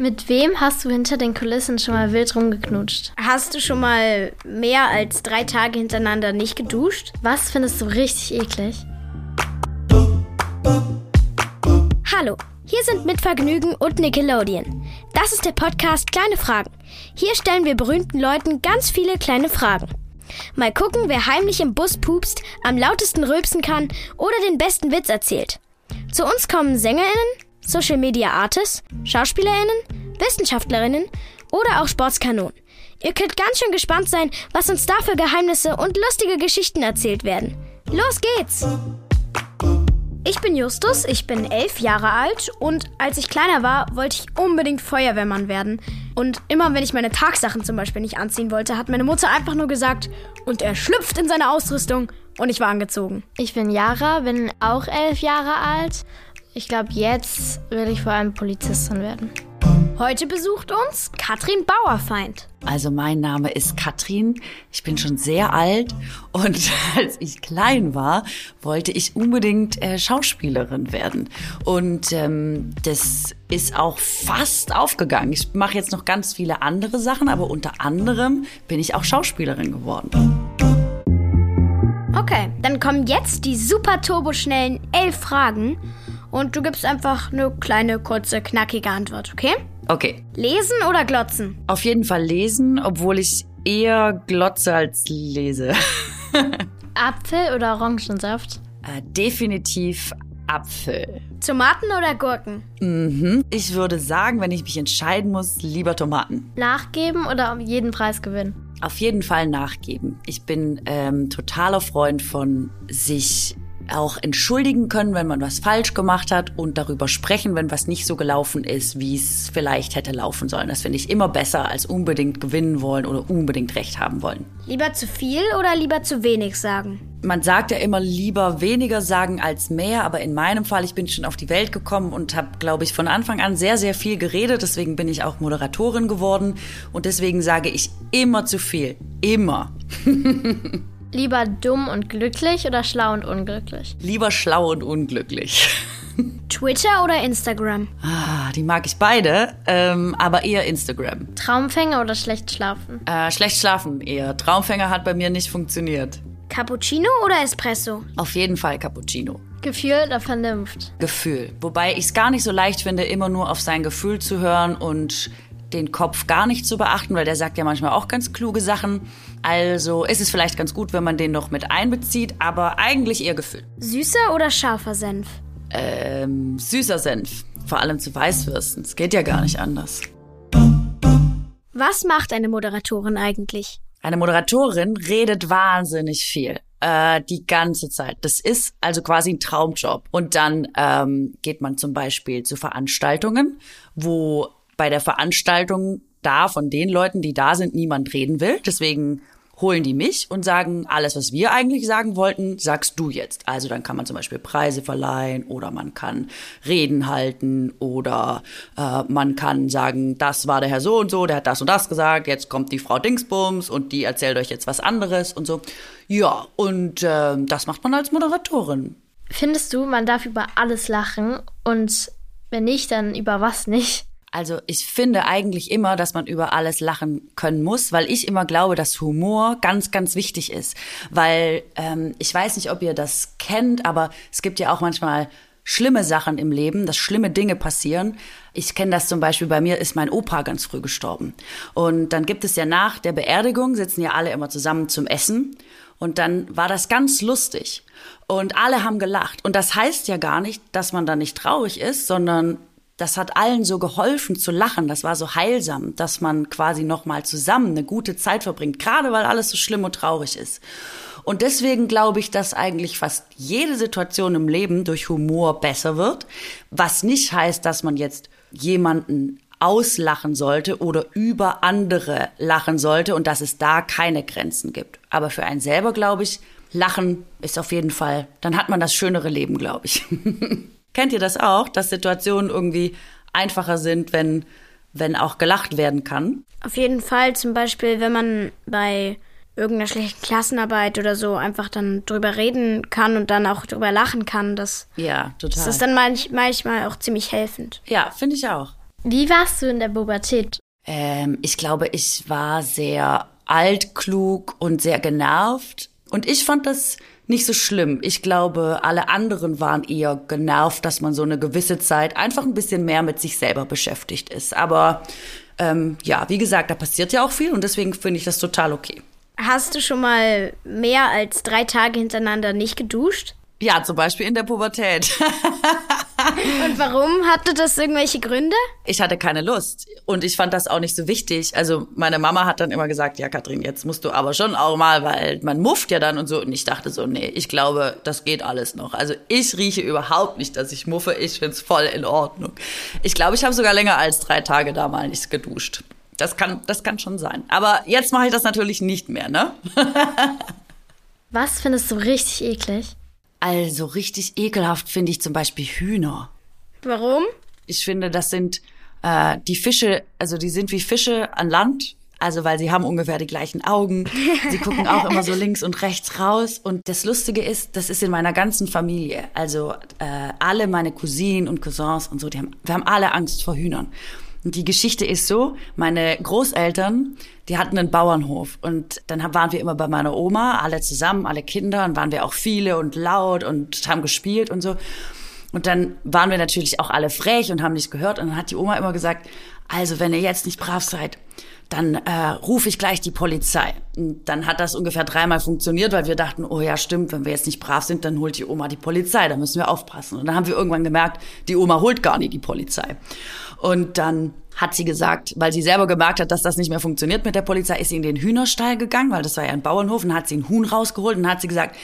Mit wem hast du hinter den Kulissen schon mal wild rumgeknutscht? Hast du schon mal mehr als drei Tage hintereinander nicht geduscht? Was findest du richtig eklig? Hallo, hier sind mit Vergnügen und Nickelodeon. Das ist der Podcast Kleine Fragen. Hier stellen wir berühmten Leuten ganz viele kleine Fragen. Mal gucken, wer heimlich im Bus pupst, am lautesten rülpsen kann oder den besten Witz erzählt. Zu uns kommen SängerInnen, Social Media Artists, SchauspielerInnen, Wissenschaftlerinnen oder auch Sportskanonen. Ihr könnt ganz schön gespannt sein, was uns da für Geheimnisse und lustige Geschichten erzählt werden. Los geht's! Ich bin Justus, ich bin elf Jahre alt und als ich kleiner war, wollte ich unbedingt Feuerwehrmann werden. Und immer wenn ich meine Tagsachen zum Beispiel nicht anziehen wollte, hat meine Mutter einfach nur gesagt, und er schlüpft in seine Ausrüstung und ich war angezogen. Ich bin Yara, bin auch elf Jahre alt ich glaube, jetzt will ich vor allem Polizistin werden. Heute besucht uns Katrin Bauerfeind. Also mein Name ist Katrin. Ich bin schon sehr alt und als ich klein war, wollte ich unbedingt äh, Schauspielerin werden. Und ähm, das ist auch fast aufgegangen. Ich mache jetzt noch ganz viele andere Sachen, aber unter anderem bin ich auch Schauspielerin geworden. Okay, dann kommen jetzt die super turboschnellen elf Fragen und du gibst einfach eine kleine, kurze, knackige Antwort, okay? Okay. Lesen oder glotzen? Auf jeden Fall lesen, obwohl ich eher glotze als lese. Apfel oder Orangensaft? Äh, definitiv Apfel. Tomaten oder Gurken? Mhm. Ich würde sagen, wenn ich mich entscheiden muss, lieber Tomaten. Nachgeben oder um jeden Preis gewinnen? Auf jeden Fall nachgeben. Ich bin ähm, totaler Freund von sich auch entschuldigen können, wenn man was falsch gemacht hat und darüber sprechen, wenn was nicht so gelaufen ist, wie es vielleicht hätte laufen sollen. Das finde ich immer besser, als unbedingt gewinnen wollen oder unbedingt recht haben wollen. Lieber zu viel oder lieber zu wenig sagen? Man sagt ja immer lieber weniger sagen als mehr, aber in meinem Fall, ich bin schon auf die Welt gekommen und habe, glaube ich, von Anfang an sehr, sehr viel geredet. Deswegen bin ich auch Moderatorin geworden und deswegen sage ich immer zu viel. Immer. Lieber dumm und glücklich oder schlau und unglücklich? Lieber schlau und unglücklich. Twitter oder Instagram? Ah, die mag ich beide, ähm, aber eher Instagram. Traumfänger oder schlecht schlafen? Äh, schlecht schlafen eher. Traumfänger hat bei mir nicht funktioniert. Cappuccino oder Espresso? Auf jeden Fall Cappuccino. Gefühl oder Vernunft? Gefühl. Wobei ich es gar nicht so leicht finde, immer nur auf sein Gefühl zu hören und den Kopf gar nicht zu beachten, weil der sagt ja manchmal auch ganz kluge Sachen. Also ist es vielleicht ganz gut, wenn man den noch mit einbezieht, aber eigentlich eher Gefühl. Süßer oder scharfer Senf? Ähm, süßer Senf. Vor allem zu Weißwürsten. Es geht ja gar nicht anders. Was macht eine Moderatorin eigentlich? Eine Moderatorin redet wahnsinnig viel. Äh, die ganze Zeit. Das ist also quasi ein Traumjob. Und dann ähm, geht man zum Beispiel zu Veranstaltungen, wo bei der Veranstaltung da von den Leuten, die da sind, niemand reden will. Deswegen holen die mich und sagen, alles, was wir eigentlich sagen wollten, sagst du jetzt. Also dann kann man zum Beispiel Preise verleihen oder man kann Reden halten oder äh, man kann sagen, das war der Herr so und so, der hat das und das gesagt, jetzt kommt die Frau Dingsbums und die erzählt euch jetzt was anderes und so. Ja, und äh, das macht man als Moderatorin. Findest du, man darf über alles lachen und wenn nicht, dann über was nicht? Also ich finde eigentlich immer, dass man über alles lachen können muss, weil ich immer glaube, dass Humor ganz, ganz wichtig ist. Weil ähm, ich weiß nicht, ob ihr das kennt, aber es gibt ja auch manchmal schlimme Sachen im Leben, dass schlimme Dinge passieren. Ich kenne das zum Beispiel, bei mir ist mein Opa ganz früh gestorben. Und dann gibt es ja nach der Beerdigung, sitzen ja alle immer zusammen zum Essen. Und dann war das ganz lustig. Und alle haben gelacht. Und das heißt ja gar nicht, dass man da nicht traurig ist, sondern das hat allen so geholfen zu lachen. Das war so heilsam, dass man quasi noch mal zusammen eine gute Zeit verbringt, gerade weil alles so schlimm und traurig ist. Und deswegen glaube ich, dass eigentlich fast jede Situation im Leben durch Humor besser wird, was nicht heißt, dass man jetzt jemanden auslachen sollte oder über andere lachen sollte und dass es da keine Grenzen gibt. Aber für einen selber glaube ich, Lachen ist auf jeden Fall, dann hat man das schönere Leben, glaube ich. Kennt ihr das auch, dass Situationen irgendwie einfacher sind, wenn, wenn auch gelacht werden kann? Auf jeden Fall, zum Beispiel, wenn man bei irgendeiner schlechten Klassenarbeit oder so einfach dann drüber reden kann und dann auch drüber lachen kann. Das, ja, total. Das ist dann manch, manchmal auch ziemlich helfend. Ja, finde ich auch. Wie warst du in der Pubertät? Ähm, ich glaube, ich war sehr altklug und sehr genervt. Und ich fand das nicht so schlimm. Ich glaube, alle anderen waren eher genervt, dass man so eine gewisse Zeit einfach ein bisschen mehr mit sich selber beschäftigt ist. Aber ähm, ja, wie gesagt, da passiert ja auch viel und deswegen finde ich das total okay. Hast du schon mal mehr als drei Tage hintereinander nicht geduscht? Ja, zum Beispiel in der Pubertät. Und warum? Hatte das irgendwelche Gründe? Ich hatte keine Lust. Und ich fand das auch nicht so wichtig. Also meine Mama hat dann immer gesagt, ja, Katrin, jetzt musst du aber schon auch mal, weil man mufft ja dann und so. Und ich dachte so, nee, ich glaube, das geht alles noch. Also ich rieche überhaupt nicht, dass ich muffe. Ich find's voll in Ordnung. Ich glaube, ich habe sogar länger als drei Tage da mal nicht geduscht. Das kann, das kann schon sein. Aber jetzt mache ich das natürlich nicht mehr, ne? Was findest du richtig eklig? Also richtig ekelhaft finde ich zum Beispiel Hühner. Warum? Ich finde, das sind äh, die Fische, also die sind wie Fische an Land. Also weil sie haben ungefähr die gleichen Augen. Sie gucken auch immer so links und rechts raus. Und das Lustige ist, das ist in meiner ganzen Familie. Also äh, alle meine Cousinen und Cousins und so, die haben, wir haben alle Angst vor Hühnern. Und die Geschichte ist so, meine Großeltern, die hatten einen Bauernhof. Und dann waren wir immer bei meiner Oma, alle zusammen, alle Kinder. Und waren wir auch viele und laut und haben gespielt und so. Und dann waren wir natürlich auch alle frech und haben nicht gehört. Und dann hat die Oma immer gesagt, also wenn ihr jetzt nicht brav seid, dann äh, rufe ich gleich die Polizei. Und dann hat das ungefähr dreimal funktioniert, weil wir dachten, oh ja, stimmt, wenn wir jetzt nicht brav sind, dann holt die Oma die Polizei, da müssen wir aufpassen. Und dann haben wir irgendwann gemerkt, die Oma holt gar nicht die Polizei. Und dann hat sie gesagt, weil sie selber gemerkt hat, dass das nicht mehr funktioniert mit der Polizei, ist sie in den Hühnerstall gegangen, weil das war ja ein Bauernhof, und hat sie ein Huhn rausgeholt und hat sie gesagt,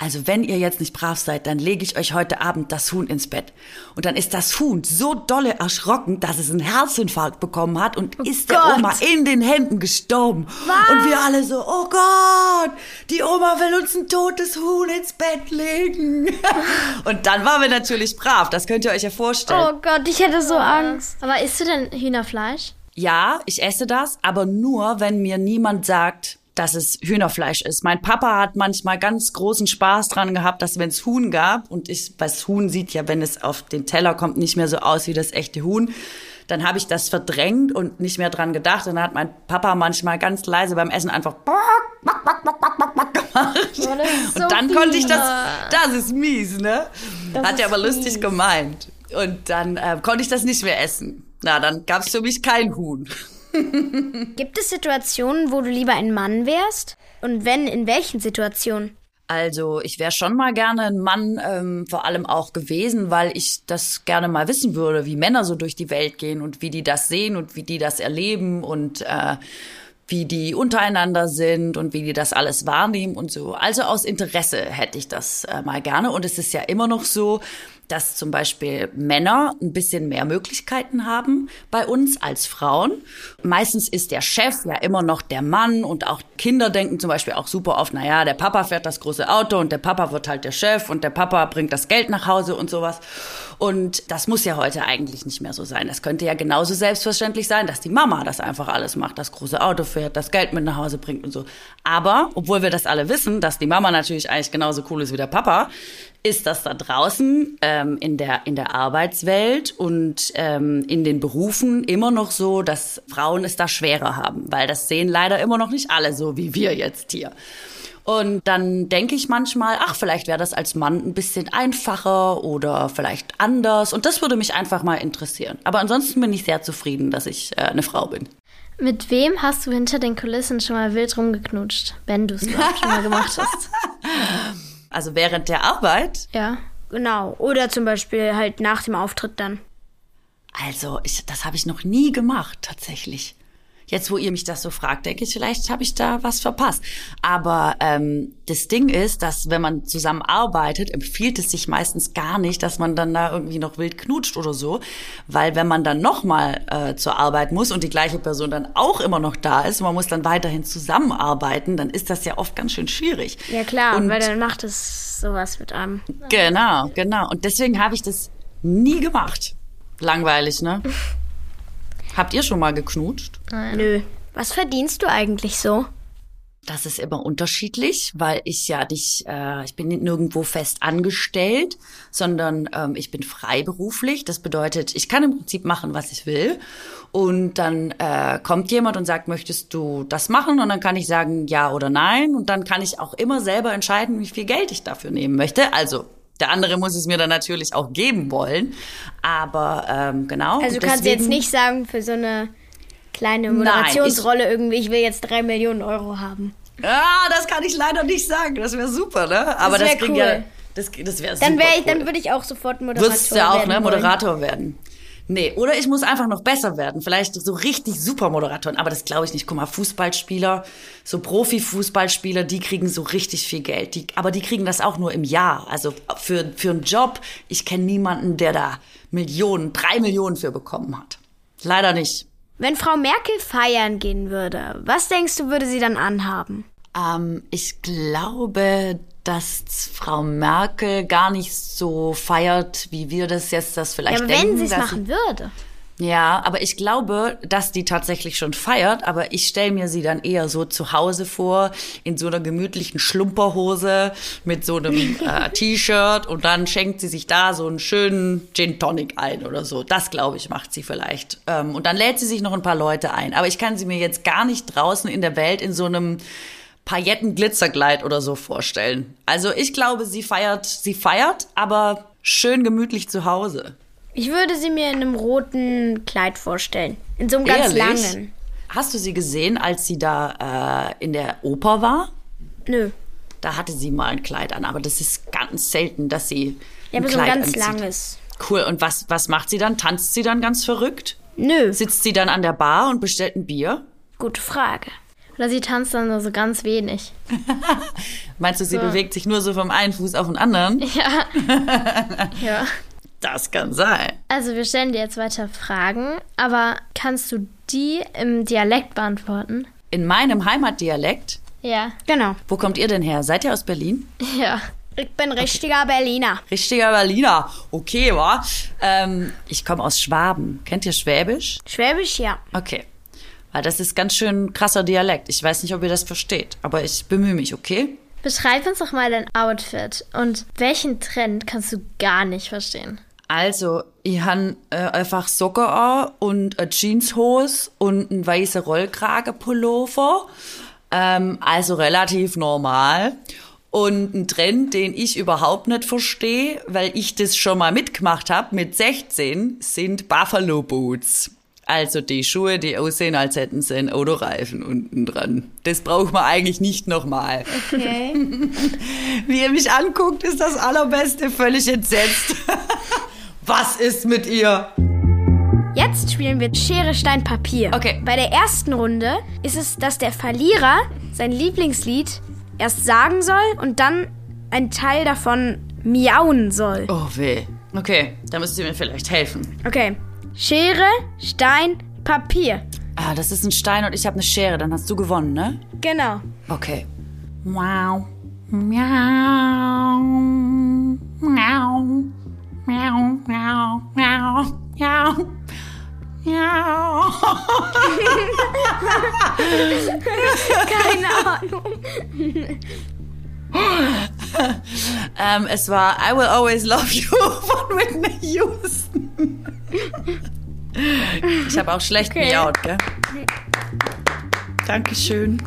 also wenn ihr jetzt nicht brav seid, dann lege ich euch heute Abend das Huhn ins Bett. Und dann ist das Huhn so dolle erschrocken, dass es einen Herzinfarkt bekommen hat und oh ist der Oma in den Händen gestorben. Was? Und wir alle so, oh Gott, die Oma will uns ein totes Huhn ins Bett legen. und dann waren wir natürlich brav, das könnt ihr euch ja vorstellen. Oh Gott, ich hätte so Angst. Aber isst du denn Hühnerfleisch? Ja, ich esse das, aber nur, wenn mir niemand sagt, dass es Hühnerfleisch ist. Mein Papa hat manchmal ganz großen Spaß dran gehabt, dass wenn es Huhn gab und ich, das Huhn sieht ja, wenn es auf den Teller kommt, nicht mehr so aus wie das echte Huhn, dann habe ich das verdrängt und nicht mehr dran gedacht. Und dann hat mein Papa manchmal ganz leise beim Essen einfach gemacht. So und dann konnte ich das, das ist mies, ne? Das hat er aber lustig gemeint. Und dann äh, konnte ich das nicht mehr essen. Na, dann gab es für mich kein Huhn. Gibt es Situationen, wo du lieber ein Mann wärst? Und wenn, in welchen Situationen? Also ich wäre schon mal gerne ein Mann, ähm, vor allem auch gewesen, weil ich das gerne mal wissen würde, wie Männer so durch die Welt gehen und wie die das sehen und wie die das erleben und äh, wie die untereinander sind und wie die das alles wahrnehmen und so. Also aus Interesse hätte ich das äh, mal gerne. Und es ist ja immer noch so, dass zum Beispiel Männer ein bisschen mehr Möglichkeiten haben bei uns als Frauen. Meistens ist der Chef ja immer noch der Mann und auch Kinder denken zum Beispiel auch super oft, naja, der Papa fährt das große Auto und der Papa wird halt der Chef und der Papa bringt das Geld nach Hause und sowas. Und das muss ja heute eigentlich nicht mehr so sein. Das könnte ja genauso selbstverständlich sein, dass die Mama das einfach alles macht, das große Auto fährt, das Geld mit nach Hause bringt und so. Aber, obwohl wir das alle wissen, dass die Mama natürlich eigentlich genauso cool ist wie der Papa, ist das da draußen ähm, in, der, in der Arbeitswelt und ähm, in den Berufen immer noch so, dass Frauen es da schwerer haben, weil das sehen leider immer noch nicht alle so wie wir jetzt hier. Und dann denke ich manchmal, ach, vielleicht wäre das als Mann ein bisschen einfacher oder vielleicht anders. Und das würde mich einfach mal interessieren. Aber ansonsten bin ich sehr zufrieden, dass ich äh, eine Frau bin. Mit wem hast du hinter den Kulissen schon mal wild rumgeknutscht, wenn du es überhaupt schon mal gemacht hast? Also während der Arbeit? Ja, genau. Oder zum Beispiel halt nach dem Auftritt dann. Also, ich, das habe ich noch nie gemacht, tatsächlich. Jetzt, wo ihr mich das so fragt, denke ich, vielleicht habe ich da was verpasst. Aber ähm, das Ding ist, dass wenn man zusammen arbeitet, empfiehlt es sich meistens gar nicht, dass man dann da irgendwie noch wild knutscht oder so. Weil wenn man dann nochmal äh, zur Arbeit muss und die gleiche Person dann auch immer noch da ist und man muss dann weiterhin zusammenarbeiten, dann ist das ja oft ganz schön schwierig. Ja klar, und weil dann macht es sowas mit einem. Genau, genau. Und deswegen habe ich das nie gemacht. Langweilig, ne? Habt ihr schon mal geknutscht? Nein. Nö. Was verdienst du eigentlich so? Das ist immer unterschiedlich, weil ich ja nicht, äh, ich bin nirgendwo fest angestellt, sondern ähm, ich bin freiberuflich. Das bedeutet, ich kann im Prinzip machen, was ich will. Und dann äh, kommt jemand und sagt, möchtest du das machen? Und dann kann ich sagen, ja oder nein. Und dann kann ich auch immer selber entscheiden, wie viel Geld ich dafür nehmen möchte. Also der andere muss es mir dann natürlich auch geben wollen. Aber ähm, genau. Also du kannst deswegen, jetzt nicht sagen, für so eine kleine Moderationsrolle Nein, ich, irgendwie, ich will jetzt drei Millionen Euro haben. Ah, das kann ich leider nicht sagen. Das wäre super, ne? Aber das, das cool. ja, das, das wäre Dann wäre ich, dann würde ich auch sofort Moderator Würdest ja auch, ne? Moderator wollen. werden. Nee, oder ich muss einfach noch besser werden. Vielleicht so richtig super Moderatoren. Aber das glaube ich nicht. Guck mal, Fußballspieler, so Profi-Fußballspieler, die kriegen so richtig viel Geld. Die, aber die kriegen das auch nur im Jahr. Also für, für einen Job. Ich kenne niemanden, der da Millionen, drei Millionen für bekommen hat. Leider nicht. Wenn Frau Merkel feiern gehen würde, was denkst du, würde sie dann anhaben? Ähm, ich glaube, dass Frau Merkel gar nicht so feiert, wie wir das jetzt das vielleicht ja, aber denken. Wenn sie es machen würde. Ja, aber ich glaube, dass die tatsächlich schon feiert, aber ich stelle mir sie dann eher so zu Hause vor, in so einer gemütlichen Schlumperhose mit so einem äh, T-Shirt und dann schenkt sie sich da so einen schönen Gin Tonic ein oder so. Das, glaube ich, macht sie vielleicht. Ähm, und dann lädt sie sich noch ein paar Leute ein. Aber ich kann sie mir jetzt gar nicht draußen in der Welt in so einem Pailletten-Glitzerkleid oder so vorstellen. Also ich glaube, sie feiert, sie feiert, aber schön gemütlich zu Hause. Ich würde sie mir in einem roten Kleid vorstellen. In so einem ganz Ehrlich? langen. Hast du sie gesehen, als sie da äh, in der Oper war? Nö. Da hatte sie mal ein Kleid an, aber das ist ganz selten, dass sie. Ja, aber so ein ganz anzieht. langes. Cool. Und was, was macht sie dann? Tanzt sie dann ganz verrückt? Nö. Sitzt sie dann an der Bar und bestellt ein Bier? Gute Frage. Oder sie tanzt dann nur so ganz wenig. Meinst du, sie so. bewegt sich nur so vom einen Fuß auf den anderen? Ja. ja. Das kann sein. Also wir stellen dir jetzt weiter Fragen, aber kannst du die im Dialekt beantworten? In meinem Heimatdialekt? Ja. Genau. Wo kommt ihr denn her? Seid ihr aus Berlin? Ja. Ich bin richtiger okay. Berliner. Richtiger Berliner. Okay, wa? Ähm, ich komme aus Schwaben. Kennt ihr Schwäbisch? Schwäbisch, ja. Okay. Weil das ist ganz schön krasser Dialekt. Ich weiß nicht, ob ihr das versteht, aber ich bemühe mich, okay? Beschreib uns doch mal dein Outfit und welchen Trend kannst du gar nicht verstehen? Also, ich habe äh, einfach Socken an und eine Jeanshose und ein weißer Rollkragepullover. Ähm, also relativ normal. Und ein Trend, den ich überhaupt nicht verstehe, weil ich das schon mal mitgemacht habe mit 16, sind Buffalo Boots. Also die Schuhe, die aussehen, als hätten sie einen Autoreifen unten dran. Das braucht man eigentlich nicht nochmal. Okay. Wie ihr mich anguckt, ist das Allerbeste völlig entsetzt. Was ist mit ihr? Jetzt spielen wir Schere, Stein, Papier. Okay. Bei der ersten Runde ist es, dass der Verlierer sein Lieblingslied erst sagen soll und dann ein Teil davon miauen soll. Oh weh. Okay, da müsst ihr mir vielleicht helfen. Okay. Schere, Stein, Papier. Ah, das ist ein Stein und ich habe eine Schere. Dann hast du gewonnen, ne? Genau. Okay. Wow. Miau. Miau. Miau, miau, miau, miau. Miau. Keine Ahnung. ähm, es war I Will Always Love You ich habe auch schlecht okay. miaut, gell? Dankeschön.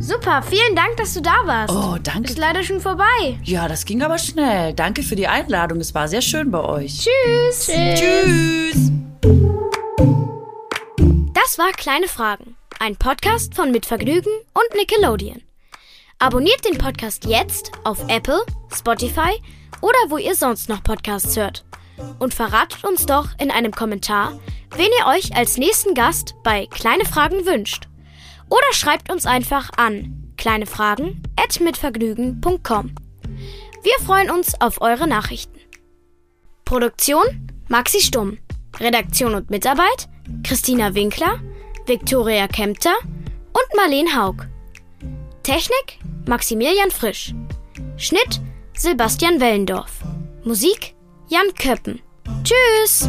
Super, vielen Dank, dass du da warst. Oh, danke. Ist leider schon vorbei. Ja, das ging aber schnell. Danke für die Einladung. Es war sehr schön bei euch. Tschüss. Tschüss. Tschüss. Das war Kleine Fragen. Ein Podcast von Mitvergnügen und Nickelodeon. Abonniert den Podcast jetzt auf Apple, Spotify oder wo ihr sonst noch Podcasts hört. Und verratet uns doch in einem Kommentar, wen ihr euch als nächsten Gast bei Kleine Fragen wünscht. Oder schreibt uns einfach an kleinefragen@mitvergnügen.com. Wir freuen uns auf eure Nachrichten. Produktion Maxi Stumm. Redaktion und Mitarbeit Christina Winkler, Viktoria Kempter und Marleen Haug. Technik Maximilian Frisch. Schnitt Sebastian Wellendorf. Musik Jan Köppen. Tschüss!